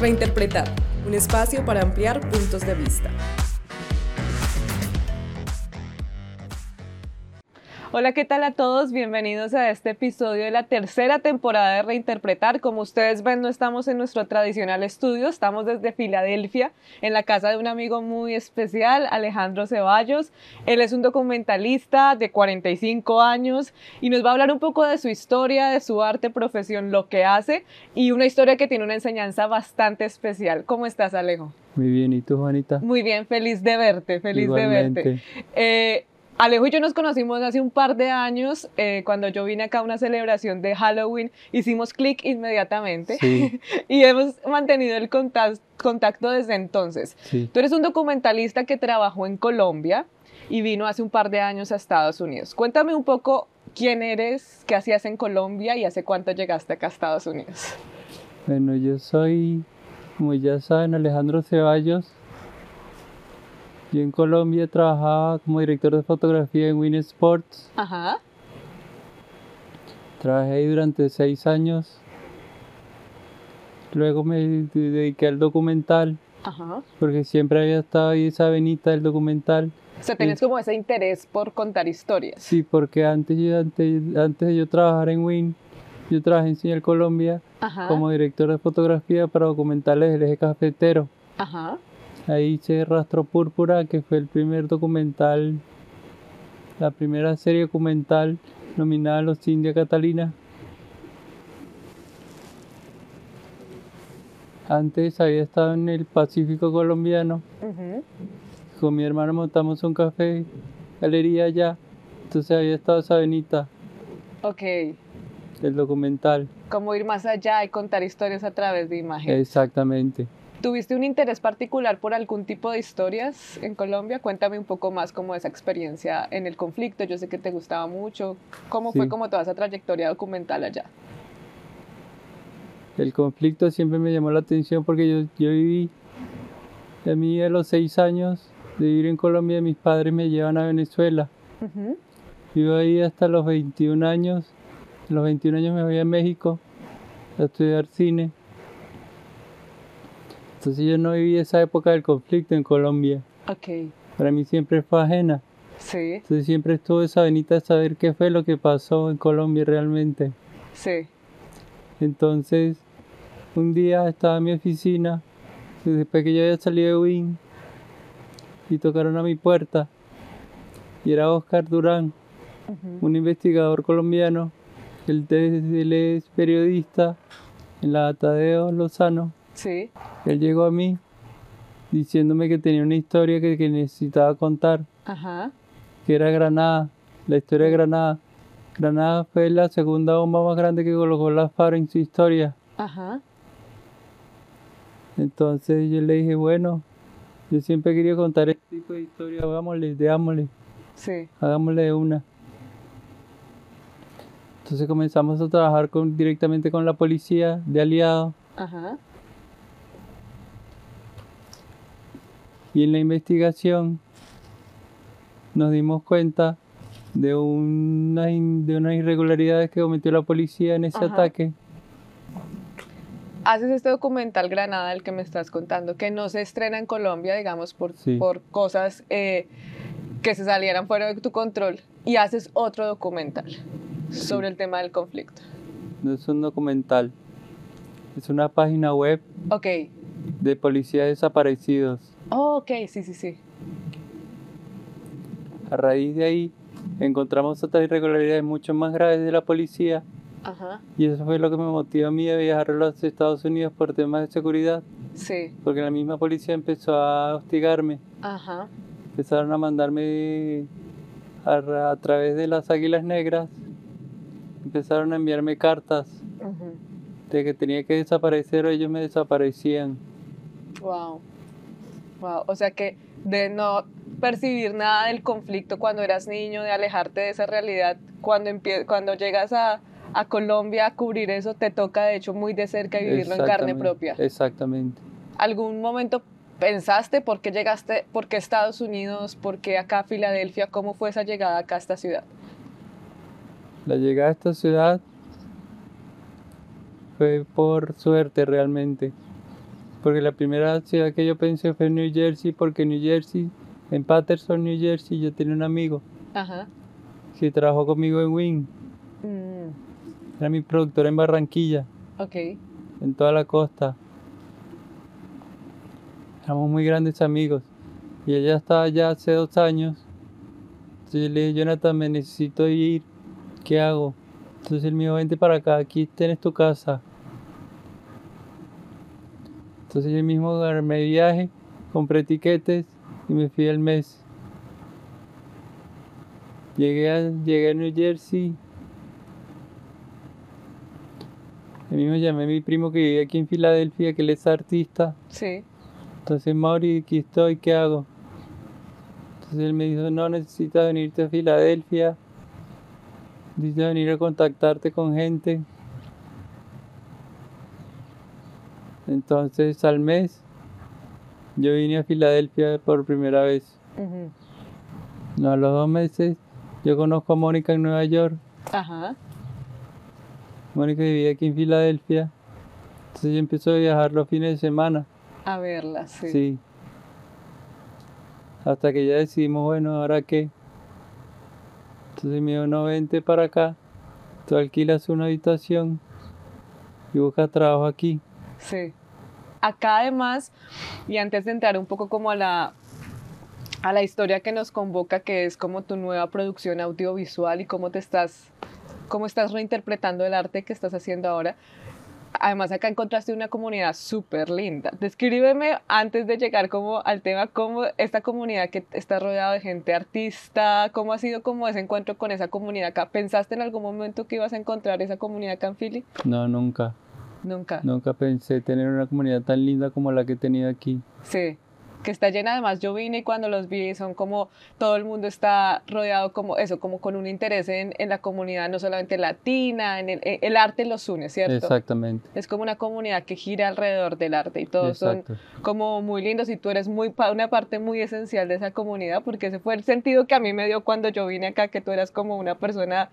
Reinterpretar, un espacio para ampliar puntos de vista. Hola, ¿qué tal a todos? Bienvenidos a este episodio de la tercera temporada de Reinterpretar. Como ustedes ven, no estamos en nuestro tradicional estudio, estamos desde Filadelfia, en la casa de un amigo muy especial, Alejandro Ceballos. Él es un documentalista de 45 años y nos va a hablar un poco de su historia, de su arte, profesión, lo que hace y una historia que tiene una enseñanza bastante especial. ¿Cómo estás, Alejo? Muy bien, ¿y tú, Juanita? Muy bien, feliz de verte, feliz Igualmente. de verte. Eh, Alejo y yo nos conocimos hace un par de años, eh, cuando yo vine acá a una celebración de Halloween, hicimos clic inmediatamente Sí. y hemos mantenido el contac- contacto desde entonces. Sí. Tú eres un documentalista que trabajó en Colombia y vino hace un par de años a Estados Unidos. Cuéntame un poco quién eres, qué hacías en Colombia y hace cuánto llegaste acá a Estados Unidos. Bueno, yo soy, como ya saben, Alejandro Ceballos. Yo en Colombia trabajaba como director de fotografía en Win Sports. Ajá, Trabajé ahí durante seis años. Luego me de- dediqué al documental, ajá. porque siempre había estado ahí esa venita del documental. O sea, tienes como ese interés por contar historias. Sí, porque antes, yo- antes, antes de yo trabajar en Win, yo trabajé en Señal Colombia Ajá, como director de fotografía para documentales del eje cafetero. ajá. Ahí hice Rastro Púrpura, que fue el primer documental, la primera serie documental nominada a los India Catalina. Antes había estado en el Pacífico colombiano. Con mi hermano montamos un café, galería allá. Entonces había estado esa venita Ok, del documental. como ir más allá y contar historias a través de imágenes. Exactamente. ¿Tuviste un interés particular por algún tipo de historias en Colombia? Cuéntame un poco más como esa experiencia en el conflicto. Yo sé que te gustaba mucho. ¿Cómo fue Sí. como toda esa trayectoria documental allá? El conflicto siempre me llamó la atención porque yo, yo viví, a mí a los seis años de vivir en Colombia, mis padres me llevan a Venezuela. Ujú, Vivo ahí hasta los 21 años. A los 21 años me voy a México a estudiar cine. Entonces yo no viví esa época del conflicto en Colombia. Ok, Para mí siempre fue ajena. sí, Entonces siempre estuvo esa venita de saber qué fue lo que pasó en Colombia realmente. sí. Entonces, un día estaba en mi oficina, después que yo había salido de Win, y tocaron a mi puerta. Y era Oscar Durán, un investigador colombiano. Él, él es periodista en la Tadeo Lozano. Sí, Él llegó a mí diciéndome que tenía una historia que, que necesitaba contar, ajá, que era Granada, la historia de Granada. Granada fue la segunda bomba más grande que colocó la FARC en su historia. ajá. Entonces yo le dije, bueno, yo siempre querido contar este tipo de historia, hagámosle, hagámosle, Sí, hagámosle de una. Entonces comenzamos a trabajar con, directamente con la policía de aliado ajá, y en la investigación nos dimos cuenta de, una, in- de unas irregularidades que cometió la policía en ese Ajá. ataque. Haces este documental Granada, el que me estás contando, que no se estrena en Colombia, digamos, por, Sí. por cosas eh, que se salieran fuera de tu control, y haces otro documental sobre el tema del conflicto. No es un documental, es una página web de policías desaparecidos. Oh, ok, sí, sí, sí. A raíz de ahí encontramos otras irregularidades mucho más graves de la policía Ajá, y eso fue lo que me motivó a mí a viajar a los Estados Unidos por temas de seguridad, sí, porque la misma policía empezó a hostigarme, ajá, empezaron a mandarme a, ra- a través de las águilas negras, empezaron a enviarme cartas ujú. de que tenía que desaparecer o ellos me desaparecían. Wow. Wow. O sea que de no percibir nada del conflicto cuando eras niño, de alejarte de esa realidad, cuando, empie- cuando llegas a, a Colombia a cubrir eso, te toca de hecho muy de cerca y vivirlo en carne propia. Exactamente. ¿Algún momento pensaste por qué llegaste, por qué Estados Unidos, por qué acá Filadelfia? ¿Cómo fue esa llegada acá a esta ciudad? La llegada a esta ciudad fue por suerte realmente. Porque la primera ciudad que yo pensé fue New Jersey, porque New Jersey, en Patterson, New Jersey, yo tenía un amigo Ajá. que trabajó conmigo en Wing. Mm, Era mi productor en Barranquilla, ok. en toda la costa. Éramos muy grandes amigos. Y ella estaba allá hace dos años. Entonces yo le dije, Jonathan, me necesito ir. ¿Qué hago? Entonces él me dijo, vente para acá, aquí tienes tu casa. Entonces yo mismo armé viaje, compré tiquetes y me fui al mes. Llegué a, llegué a New Jersey. Yo mismo llamé a mi primo que vive aquí en Filadelfia, que él es artista. Sí. Entonces, Mauri, aquí estoy, ¿qué hago? Entonces él me dijo, no, necesitas venirte a Filadelfia. Necesitas venir a contactarte con gente. Entonces, al mes, yo vine a Filadelfia por primera vez. No, a los dos meses, yo conozco a Mónica en Nueva York. Ajá. Mónica vivía aquí en Filadelfia. Entonces yo empiezo a viajar los fines de semana. A verla, sí. Sí. Hasta que ya decidimos, bueno, ¿ahora qué? Entonces me dijo, no, vente para acá. Tú alquilas una habitación y buscas trabajo aquí. Sí. Acá además, y antes de entrar un poco como a la, a la historia que nos convoca, que es como tu nueva producción audiovisual y cómo te estás, cómo estás reinterpretando el arte que estás haciendo ahora. Además, acá encontraste una comunidad súper linda. Descríbeme antes de llegar como al tema, cómo esta comunidad que está rodeada de gente artista, cómo ha sido como ese encuentro con esa comunidad acá. ¿Pensaste en algún momento que ibas a encontrar esa comunidad acá en Philly? No, nunca. Nunca. Nunca pensé tener una comunidad tan linda como la que he tenido aquí. Sí, que está llena. Además, yo vine y cuando los vi son como todo el mundo está rodeado como eso, como con un interés en, en la comunidad, no solamente latina, en el, en- el arte los une, ¿cierto? Exactamente. Es como una comunidad que gira alrededor del arte y todos Exacto. son como muy lindos y tú eres muy una parte muy esencial de esa comunidad porque ese fue el sentido que a mí me dio cuando yo vine acá, que tú eras como una persona,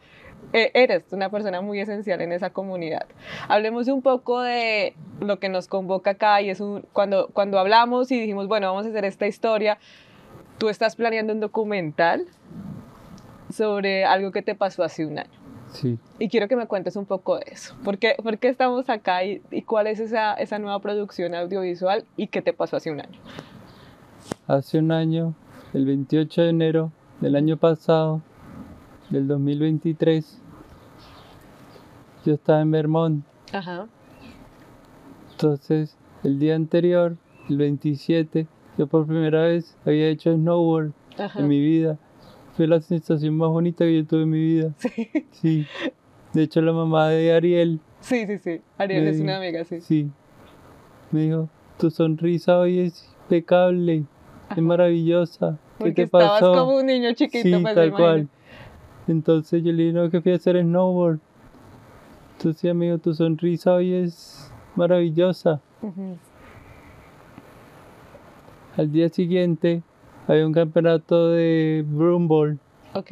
eres una persona muy esencial en esa comunidad. Hablemos un poco de lo que nos convoca acá y es un, cuando, cuando hablamos y dijimos, bueno, vamos a hacer esta historia, tú estás planeando un documental sobre algo que te pasó hace un año. Sí. Y quiero que me cuentes un poco de eso. ¿Por qué, por qué estamos acá y, y cuál es esa, esa nueva producción audiovisual y qué te pasó hace un año? Hace un año, el 28 de enero del año pasado, del 2023, yo estaba en Vermont. Ajá. Entonces, el día anterior, el 27, yo por primera vez había hecho snowboard Ajá. en mi vida. Fue la sensación más bonita que yo tuve en mi vida. Sí, Sí. De hecho, la mamá de Ariel, sí, sí, sí. Ariel es una amiga, sí. sí, me dijo, tu sonrisa hoy es impecable, es maravillosa. ¿Qué Porque te estabas pasó? como un niño chiquito, Sí, pues tal cual. Entonces yo le dije, no, que fui a hacer snowboard. Entonces, amigo, tu sonrisa hoy es maravillosa. Al día siguiente había un campeonato de broomball, Ok.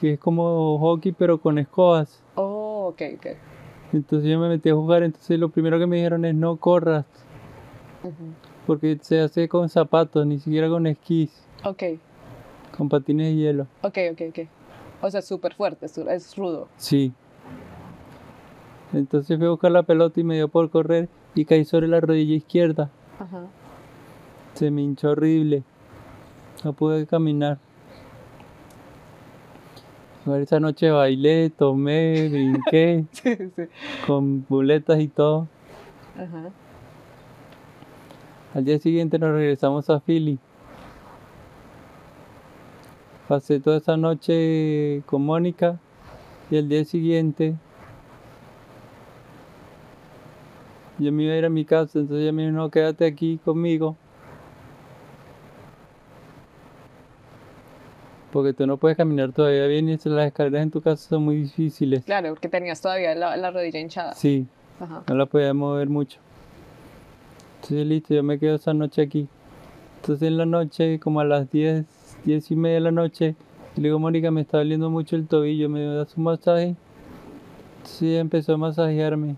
que es como hockey pero con escobas. Oh, ok, ok. Entonces yo me metí a jugar, entonces lo primero que me dijeron es no corras, porque se hace con zapatos, ni siquiera con esquís, Ok, con patines de hielo. ok, ok, ok. O sea, súper fuerte, es rudo. Sí. Entonces fui a buscar la pelota y me dio por correr y caí sobre la rodilla izquierda. Ajá. Se me hinchó horrible. No pude caminar. Esa noche bailé, tomé, brinqué, Sí, sí. con buletas y todo. Ajá. Al día siguiente nos regresamos a Philly. Pasé toda esa noche con Mónica y al día siguiente yo me iba a ir a mi casa, entonces ella me dijo, no, quédate aquí conmigo. Porque tú no puedes caminar todavía bien y las escaleras en tu casa son muy difíciles. Claro, porque tenías todavía la, la rodilla hinchada. Sí, Ajá. no la podía mover mucho. Entonces listo, yo me quedo esa noche aquí. Entonces en la noche, como a las 10, 10 y media de la noche, le digo, Mónica, me está doliendo mucho el tobillo, ¿me das un masaje? Ella empezó a masajearme.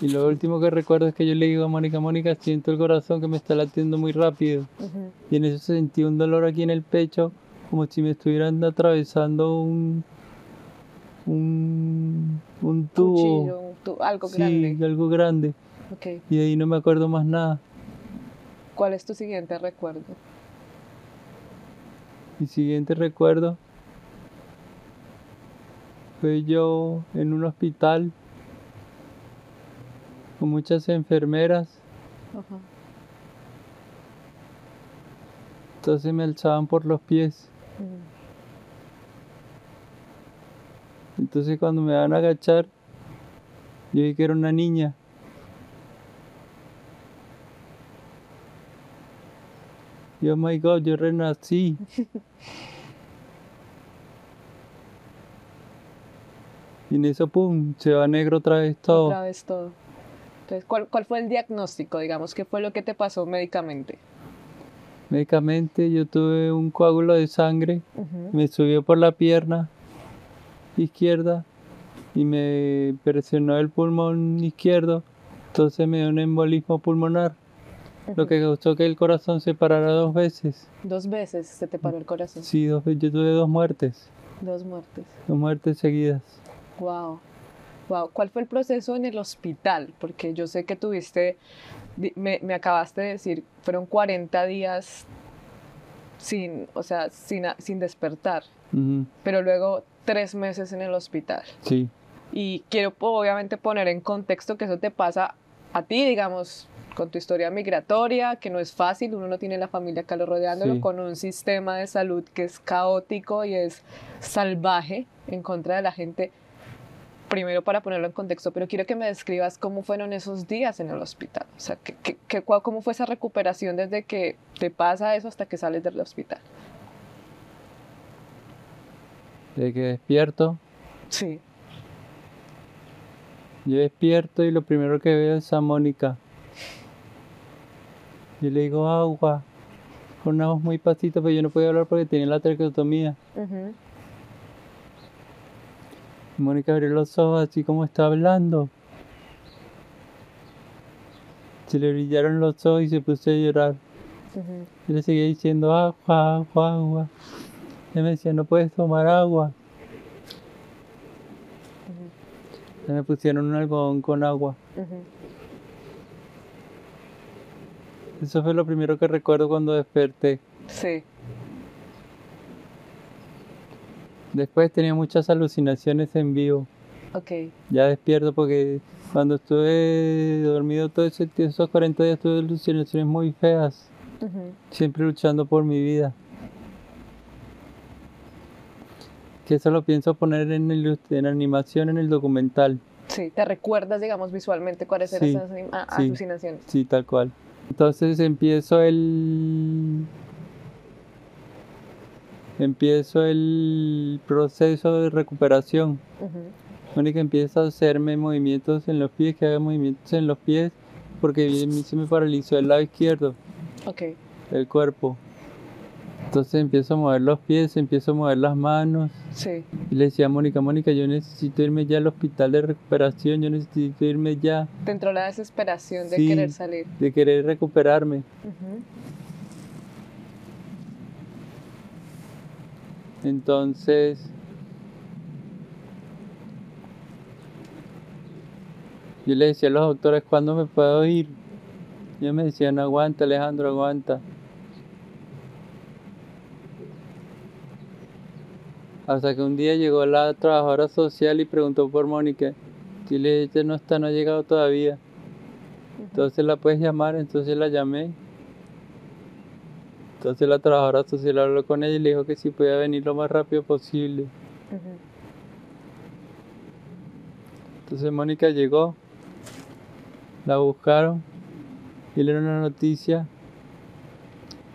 Y lo último que recuerdo es que yo le digo a Mónica, Mónica, siento el corazón que me está latiendo muy rápido. Ujú. Y en eso sentí un dolor aquí en el pecho, como si me estuvieran atravesando un, un, un tubo. Cuchillo, un tu- algo sí, grande. algo grande. Ok. Y de ahí no me acuerdo más nada. ¿Cuál es tu siguiente recuerdo? Mi siguiente recuerdo fue yo en un hospital con muchas enfermeras. Ajá. Entonces me alzaban por los pies. Ujú. Entonces cuando me van a agachar, yo vi que era una niña. Y oh my god, yo renací. y en eso, pum, se va negro otra vez todo. Otra vez todo. Entonces, ¿cuál, ¿cuál fue el diagnóstico, digamos? ¿Qué fue lo que te pasó médicamente? Médicamente yo tuve un coágulo de sangre, me subió por la pierna izquierda y me presionó el pulmón izquierdo, entonces me dio un embolismo pulmonar, lo que causó que el corazón se parara dos veces. Dos veces se te paró el corazón. Sí, dos yo tuve dos muertes, Dos muertes. dos muertes seguidas. Wow. Wow. ¿Cuál fue el proceso en el hospital? Porque yo sé que tuviste, me, me acabaste de decir, fueron 40 días sin, o sea, sin, sin despertar, Ujú, pero luego tres meses en el hospital. Sí, Y quiero obviamente poner en contexto que eso te pasa a ti, digamos, con tu historia migratoria, que no es fácil, uno no tiene la familia acá lo rodeándolo, Sí. con un sistema de salud que es caótico y es salvaje en contra de la gente. Primero para ponerlo en contexto, pero quiero que me describas cómo fueron esos días en el hospital. O sea, que, que- que- cómo fue esa recuperación desde que te pasa eso hasta que sales del hospital. desde que despierto, Sí. yo despierto y lo primero que veo es a Mónica. Yo le digo agua, con una voz muy pasita, pero yo no podía hablar porque tenía la traqueotomía. Ujú. Mónica abrió los ojos así como está hablando. Se le brillaron los ojos y se puso a llorar. Yo le seguía diciendo agua, agua, agua. Ella me decía, no puedes tomar agua. Ya me pusieron un algodón con agua. Eso fue lo primero que recuerdo cuando desperté. Sí. Después tenía muchas alucinaciones en vivo. Ok. Ya despierto porque cuando estuve dormido todo ese tiempo, esos 40 días tuve alucinaciones muy feas. Siempre luchando por mi vida. Que eso lo pienso poner en, ilus- en animación en el documental. Sí, ¿te recuerdas, digamos, visualmente cuáles eran Sí, esas sí. alucinaciones? Sí, tal cual. Entonces empiezo el. Empiezo el proceso de recuperación. Ujú. Mónica empieza a hacerme movimientos en los pies, que haga movimientos en los pies, porque se me paralizó el lado izquierdo. Ok. el cuerpo. Entonces empiezo a mover los pies, empiezo a mover las manos. Sí. Y le decía a Mónica, Mónica, yo necesito irme ya al hospital de recuperación, yo necesito irme ya Te entró la desesperación de Sí. querer salir. de querer recuperarme. Entonces, yo le decía a los doctores, ¿cuándo me puedo ir? Y ellos me decían, aguanta Alejandro, aguanta. Hasta que un día llegó la trabajadora social y preguntó por Mónica. Y le dije, ella no está, no ha llegado todavía. Entonces la puedes llamar, entonces la llamé. Entonces la trabajadora social habló con ella y le dijo que si podía venir lo más rápido posible. Entonces Mónica llegó, la buscaron y le dieron una noticia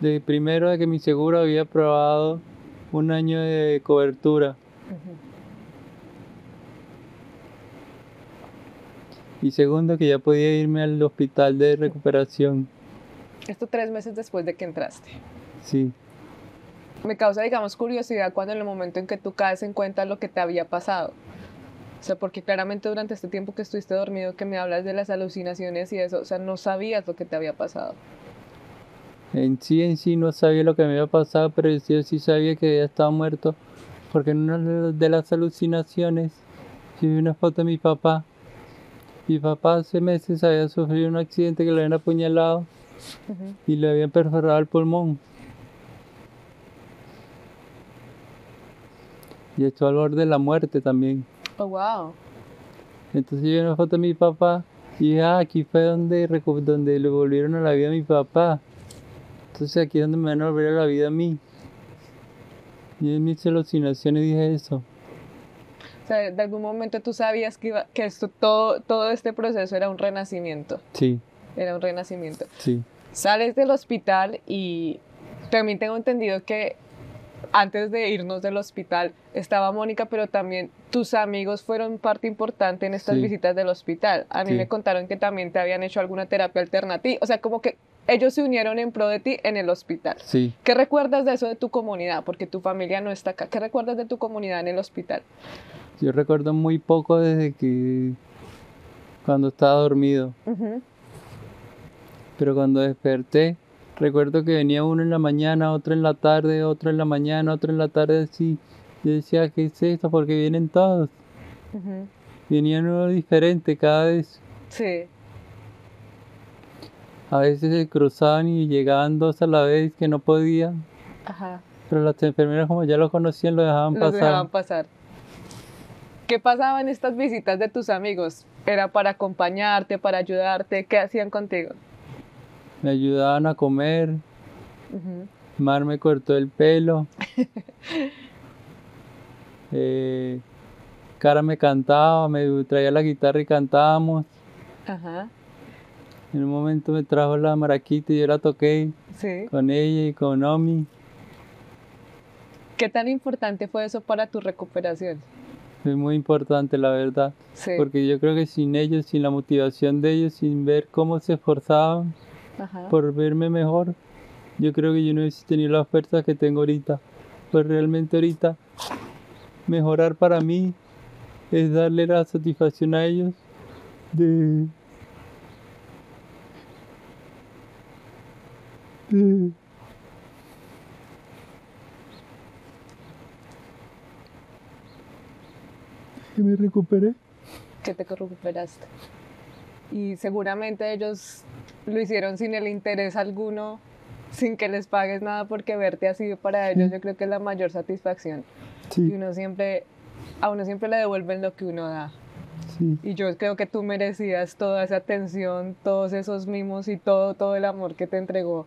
de primero de que mi seguro había aprobado un año de cobertura y segundo que ya podía irme al hospital de recuperación. Esto tres meses después de que entraste. Sí, Me causa, digamos, curiosidad cuando en el momento en que tú caes en cuenta lo que te había pasado. O sea, porque claramente durante este tiempo que estuviste dormido, que me hablas de las alucinaciones y eso, o sea, no sabías lo que te había pasado. En sí, en sí no sabía lo que me había pasado, pero yo sí sabía que había estado muerto, porque en una de las alucinaciones yo vi una foto de mi papá. Mi papá hace meses había sufrido un accidente que le habían apuñalado y le habían perforado el pulmón. Y echó al borde de la muerte también. Oh, wow. Entonces yo vi una foto de mi papá y dije, ah, aquí fue donde, donde le volvieron a la vida a mi papá. Entonces aquí es donde me van a volver a la vida a mí. Y en mis alucinaciones dije eso. O sea, de algún momento tú sabías que, iba, que esto, todo, todo este proceso era un renacimiento. Sí. Era un renacimiento. Sí. Sales del hospital y también tengo entendido que antes de irnos del hospital estaba Mónica, pero también tus amigos fueron parte importante en estas Sí. visitas del hospital. A mí Sí. me contaron que también te habían hecho alguna terapia alternativa. O sea, como que ellos se unieron en pro de ti en el hospital. Sí. ¿Qué recuerdas de eso de tu comunidad? Porque tu familia no está acá. ¿Qué recuerdas de tu comunidad en el hospital? Yo recuerdo muy poco desde que cuando estaba dormido, Ujú. pero cuando desperté, recuerdo que venía uno en la mañana, otro en la tarde, otro en la mañana, otro en la tarde, así. Yo decía, ¿qué es esto? Porque vienen todos. Ujú. Venían uno diferente cada vez. Sí. A veces se cruzaban y llegaban dos a la vez que no podían, Ajá. pero las enfermeras como ya lo conocían lo dejaban Los pasar. dejaban pasar. ¿Qué pasaba en estas visitas de tus amigos? ¿Era para acompañarte, para ayudarte? ¿Qué hacían contigo? Me ayudaban a comer, Ujú. Mar me cortó el pelo. Eh, Cara me cantaba, me traía la guitarra y cantábamos. Ajá. En un momento me trajo la maraquita y yo la toqué Sí. con ella y con Omi. ¿Qué tan importante fue eso para tu recuperación? Fue muy importante, la verdad. Sí. Porque yo creo que sin ellos, sin la motivación de ellos, sin ver cómo se esforzaban Ajá. por verme mejor, yo creo que yo no hubiese tenido la fuerza que tengo ahorita. Pues realmente ahorita mejorar para mí es darle la satisfacción a ellos de, de que me recuperé. que te recuperaste. Y seguramente ellos lo hicieron sin el interés alguno, sin que les pagues nada, porque verte ha sido para ellos, yo creo que es la mayor satisfacción. Y uno siempre, a uno siempre le devuelven lo que uno da. sí, Y yo creo que tú merecías toda esa atención, todos esos mimos y todo, todo el amor que te entregó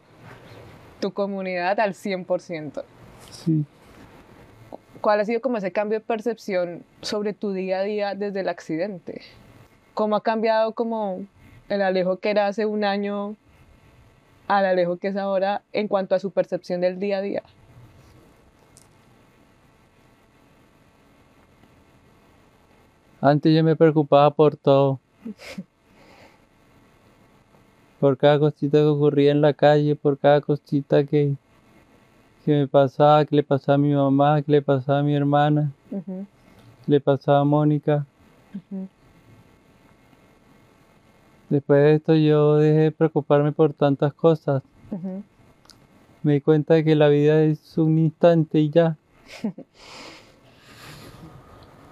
tu comunidad al 100%. sí. ¿Cuál ha sido como ese cambio de percepción sobre tu día a día desde el accidente? ¿Cómo ha cambiado como el Alejo que era hace un año al Alejo que es ahora en cuanto a su percepción del día a día? Antes yo me preocupaba por todo. Por cada cosita que ocurría en la calle, por cada cosita que, que me pasaba, que le pasaba a mi mamá, que le pasaba a mi hermana, que le pasaba a Mónica. Después de esto yo dejé de preocuparme por tantas cosas. Me di cuenta de que la vida es un instante y ya.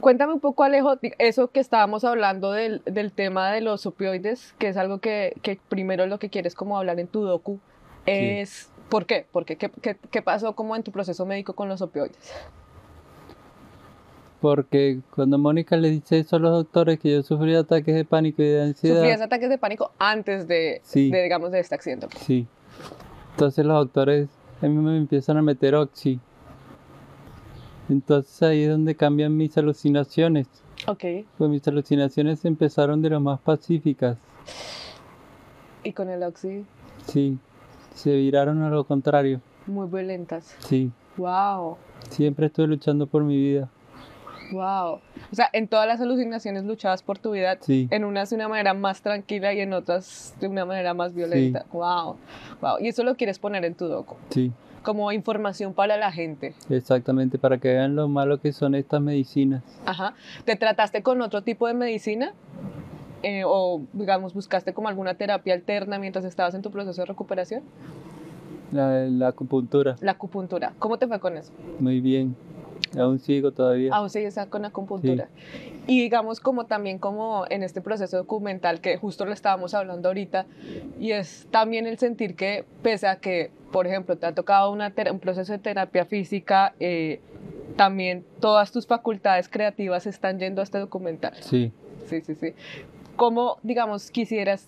Cuéntame un poco, Alejo, eso que estábamos hablando del, del tema de los opioides, que es algo que, que primero lo que quieres como hablar en tu docu, es ¿por qué? ¿Por qué? ¿Qué, qué, qué pasó como en tu proceso médico con los opioides? Porque cuando Mónica le dice eso a los doctores que yo sufría ataques de pánico y de ansiedad. Sufrías ataques de pánico antes de, Sí. de, digamos, de este accidente. Sí. Entonces los doctores a mí me empiezan a meter oxi. Entonces ahí es donde cambian mis alucinaciones. Ok. Pues mis alucinaciones empezaron de lo más pacíficas. Y con el oxi, Sí. Se viraron a lo contrario. muy violentas. Sí. Wow. Siempre estuve luchando por mi vida. Wow. O sea, en todas las alucinaciones luchabas por tu vida, Sí. en unas de una manera más tranquila y en otras de una manera más violenta. Wow. Wow. Y eso lo quieres poner en tu docu. Sí. Como información para la gente. Exactamente, para que vean lo malo que son estas medicinas. Ajá. ¿Te trataste con otro tipo de medicina? Eh, o, digamos, buscaste como alguna terapia alterna mientras estabas en tu proceso de recuperación? La, la acupuntura, La acupuntura. ¿Cómo te fue con eso? muy bien. Aún sigo todavía. Aún sigues con acupuntura. Y digamos como también como en este proceso documental que justo lo estábamos hablando ahorita, y es también el sentir que pese a que, por ejemplo, te ha tocado una un proceso de terapia física, eh, también todas tus facultades creativas están yendo a este documental. Sí. Sí, sí, sí. ¿Cómo, digamos, quisieras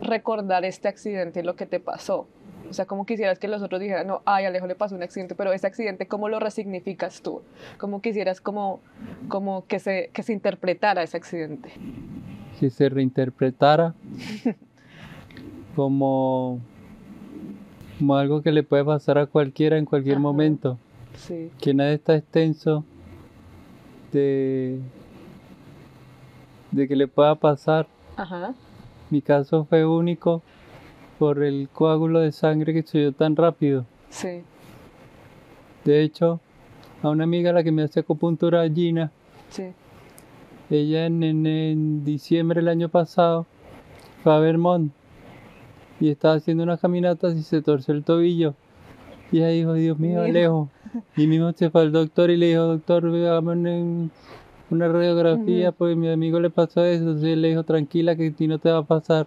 recordar este accidente y lo que te pasó? O sea, ¿cómo quisieras que los otros dijeran, no, ay, Alejo le pasó un accidente, pero ese accidente, ¿cómo lo resignificas tú? ¿Cómo quisieras como, como que, se, que se interpretara ese accidente? que se reinterpretara como, como algo que le puede pasar a cualquiera en cualquier Ajá. momento, Sí. que nada está extenso de, de que le pueda pasar. Ajá. Mi caso fue único por el coágulo de sangre que subió tan rápido. Sí. De hecho, a una amiga a la que me hace acupuntura, Gina, Sí. Ella en, en- en diciembre del año pasado fue a Vermont y estaba haciendo unas caminatas y se torció el tobillo. Y ella dijo, Dios mío. Alejo. Y mismo se fue al doctor y le dijo, doctor, hagamos una, una radiografía Ujú. porque a mi amigo le pasó eso. Entonces él le dijo, tranquila que a ti no te va a pasar.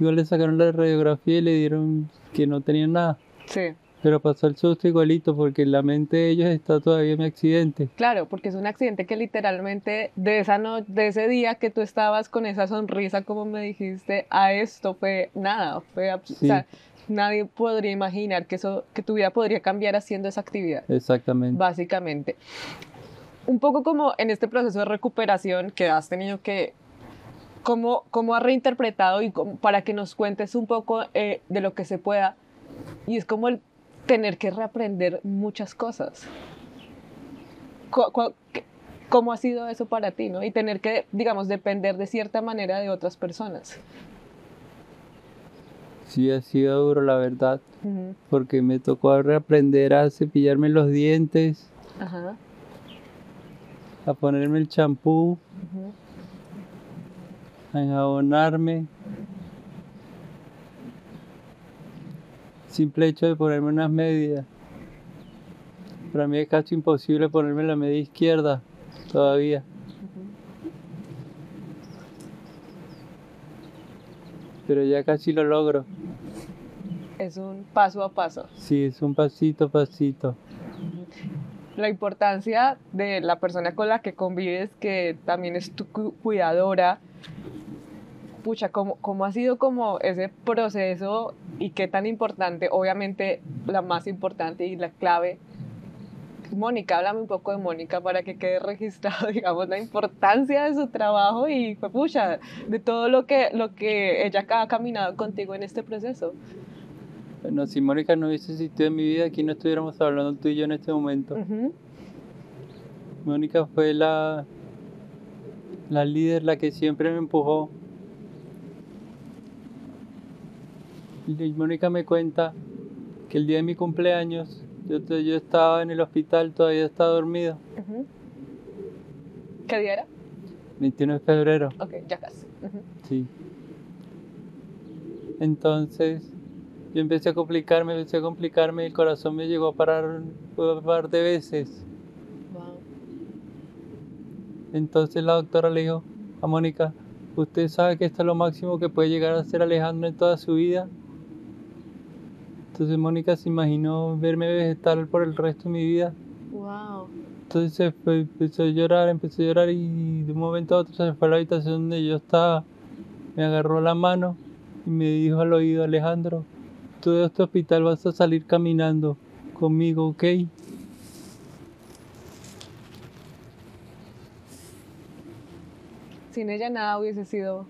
Igual le sacaron la radiografía y le dieron que no tenía nada. Sí. Pero pasó el susto igualito porque en la mente de ellos está todavía mi accidente. Claro, porque es un accidente que literalmente de esa no, de ese día que tú estabas con esa sonrisa, como me dijiste, a esto fue nada, fue, abs- o Sí. sea, nadie podría imaginar que eso, que tu vida podría cambiar haciendo esa actividad, Exactamente. básicamente. Un poco como en este proceso de recuperación que has tenido que, ¿cómo, cómo has reinterpretado y cómo- para que nos cuentes un poco eh, de lo que se pueda? Y es como el tener que reaprender muchas cosas. ¿Cómo ha sido eso para ti, no? Y tener que, digamos, depender de cierta manera de otras personas. Sí, ha sido duro, la verdad. Ujú, porque me tocó reaprender a cepillarme los dientes, Ajá. a ponerme el champú, ujú. a enjabonarme. Simple hecho de ponerme unas medias. Para mí es casi imposible ponerme la media izquierda todavía. Pero ya casi lo logro. Es un paso a paso. Sí, es un pasito a pasito. La importancia de la persona con la que convives, que también es tu cu- cuidadora. Pucha, ¿cómo, ¿cómo ha sido como ese proceso y qué tan importante? Obviamente la más importante y la clave. Mónica, háblame un poco de Mónica para que quede registrado, digamos, la importancia de su trabajo y, pues, pucha, de todo lo que, lo que ella ha caminado contigo en este proceso. Bueno, si Mónica no hubiese existido en mi vida, aquí no estuviéramos hablando tú y yo en este momento. Ujú, Mónica fue la, la líder, la que siempre me empujó. Y Mónica me cuenta que el día de mi cumpleaños yo, estaba en el hospital, todavía estaba dormido. ¿Qué día era? 21 de febrero, Ok, ya casi. Sí. Entonces yo empecé a complicarme, empecé a complicarme y el corazón me llegó a parar un par de veces. Wow. Entonces la doctora le dijo a Mónica, ¿usted sabe que esto es lo máximo que puede llegar a ser Alejandro en toda su vida? Entonces Mónica se imaginó verme vegetal por el resto de mi vida. Wow. Entonces fue- empezó a llorar, empezó a llorar y de un momento a otro se fue a la habitación donde yo estaba. Me agarró la mano y me dijo al oído, Alejandro, tú de este hospital vas a salir caminando conmigo, ¿ok? Sin ella nada hubiese sido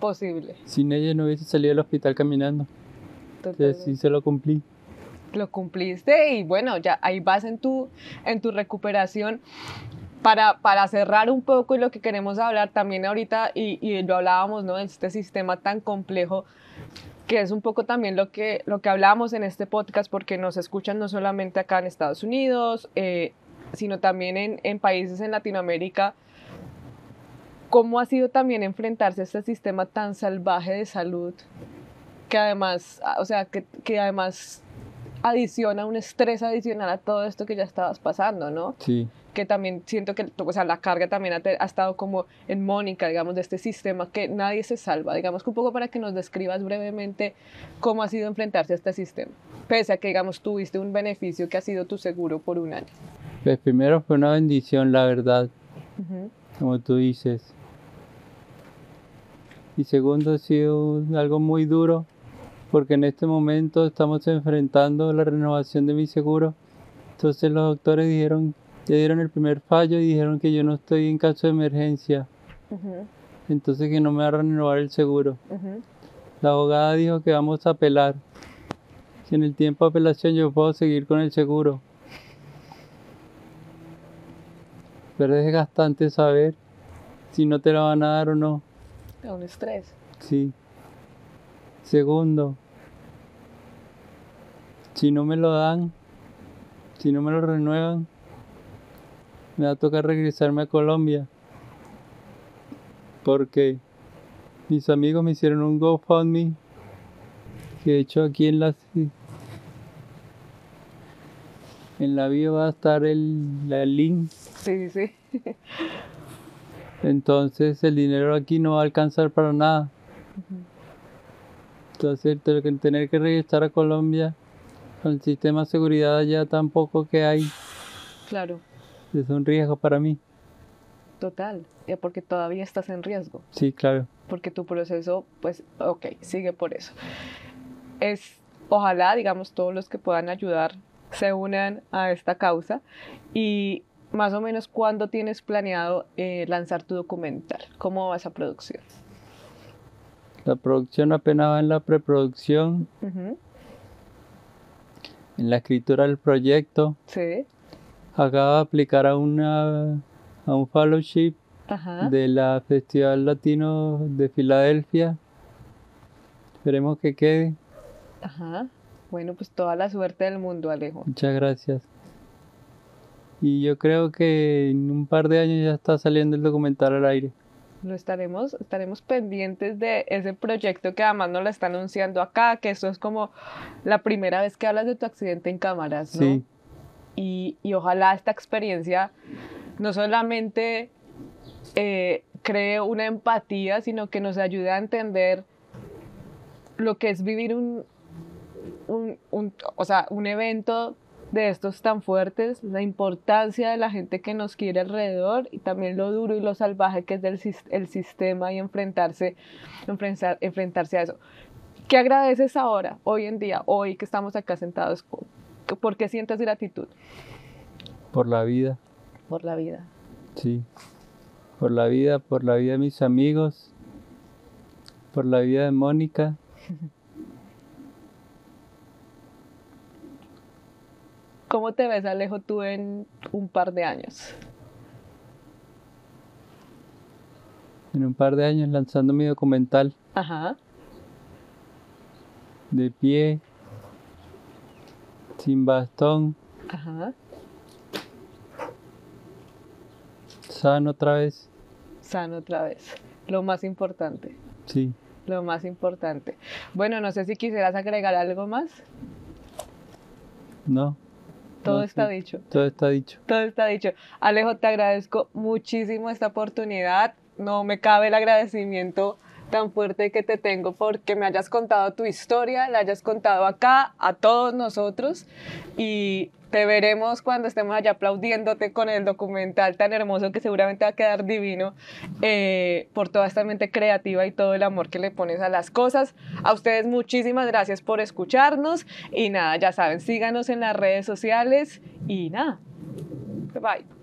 posible. Sin ella no hubiese salido del hospital caminando. Entonces sí se lo cumplí. Lo cumpliste y bueno, ya ahí vas en tu, en tu recuperación. Para, para cerrar un poco y lo que queremos hablar también ahorita, y, y lo hablábamos, ¿no? De este sistema tan complejo que es un poco también lo que, lo que hablamos en este podcast, porque nos escuchan no solamente acá en Estados Unidos, eh, sino también en, en países en Latinoamérica. ¿Cómo ha sido también enfrentarse a este sistema tan salvaje de salud que además, o sea, que, que además adiciona un estrés adicional a todo esto que ya estabas pasando, ¿no? Sí. Que también siento que, o sea, la carga también ha, ha, estado como en Mónica, digamos, de este sistema que nadie se salva. Digamos que un poco para que nos describas brevemente cómo ha sido enfrentarse a este sistema, pese a que, digamos, tuviste un beneficio que ha sido tu seguro por un año. Pues primero fue una bendición, la verdad, uh -huh. como tú dices. Y segundo ha sido algo muy duro porque en este momento estamos enfrentando la renovación de mi seguro. Entonces los doctores dijeron, ya dieron el primer fallo y dijeron que yo no estoy en caso de emergencia. Uh -huh. Entonces que no me va a renovar el seguro. Uh -huh. La abogada dijo que vamos a apelar. Si en el tiempo de apelación yo puedo seguir con el seguro. Pero es desgastante saber si no te lo van a dar o no. Es un estrés. Sí. Segundo, si no me lo dan, si no me lo renuevan, me va a tocar regresarme a Colombia. Porque mis amigos me hicieron un GoFundMe que de hecho aquí en la en la bio va a estar el, la link. Sí, sí. Entonces el dinero aquí no va a alcanzar para nada. Uh -huh. Entonces tener que regresar a Colombia con el sistema de seguridad allá tampoco que hay. Claro. Es un riesgo para mí. Total, porque todavía estás en riesgo. Sí, claro. Porque tu proceso, pues, ok, sigue por eso. Es, ojalá, digamos, todos los que puedan ayudar se unan a esta causa y más o menos cuándo tienes planeado eh, lanzar tu documental, cómo va esa producción. La producción apenas va en la preproducción, Uh -huh. en la escritura del proyecto. Sí. Acabo de aplicar a, una, a un fellowship Ajá. de la Festival Latino de Filadelfia. Esperemos que quede. Ajá. Bueno, pues toda la suerte del mundo, Alejo. Muchas gracias. Y yo creo que en un par de años ya está saliendo el documental al aire. Lo estaremos, estaremos pendientes de ese proyecto que además nos lo está anunciando acá, que esto es como la primera vez que hablas de tu accidente en cámaras, ¿no? Sí. Y, y ojalá esta experiencia no solamente eh, cree una empatía, sino que nos ayude a entender lo que es vivir un, un, un, o sea, un evento de estos tan fuertes, la importancia de la gente que nos quiere alrededor y también lo duro y lo salvaje que es del, el sistema y enfrentarse, enfrentar, enfrentarse a eso. ¿Qué agradeces ahora, hoy en día, hoy que estamos acá sentados? ¿Por qué sientes gratitud? Por la vida. Por la vida. Sí. Por la vida, por la vida de mis amigos, por la vida de Mónica. ¿Cómo te ves, Alejo, tú en un par de años? En un par de años lanzando mi documental. Ajá. De pie, sin bastón. Ajá. Sano otra vez. Sano otra vez. Lo más importante. Sí. Lo más importante. Bueno, no sé si quisieras agregar algo más. No. Todo no, está sí. dicho. Todo está dicho. Todo está dicho. Alejo, te agradezco muchísimo esta oportunidad. No me cabe el agradecimiento tan fuerte que te tengo porque me hayas contado tu historia, la hayas contado acá a todos nosotros y te veremos cuando estemos allá aplaudiéndote con el documental tan hermoso que seguramente va a quedar divino eh, por toda esta mente creativa y todo el amor que le pones a las cosas. A ustedes muchísimas gracias por escucharnos y nada, ya saben, síganos en las redes sociales y nada, bye.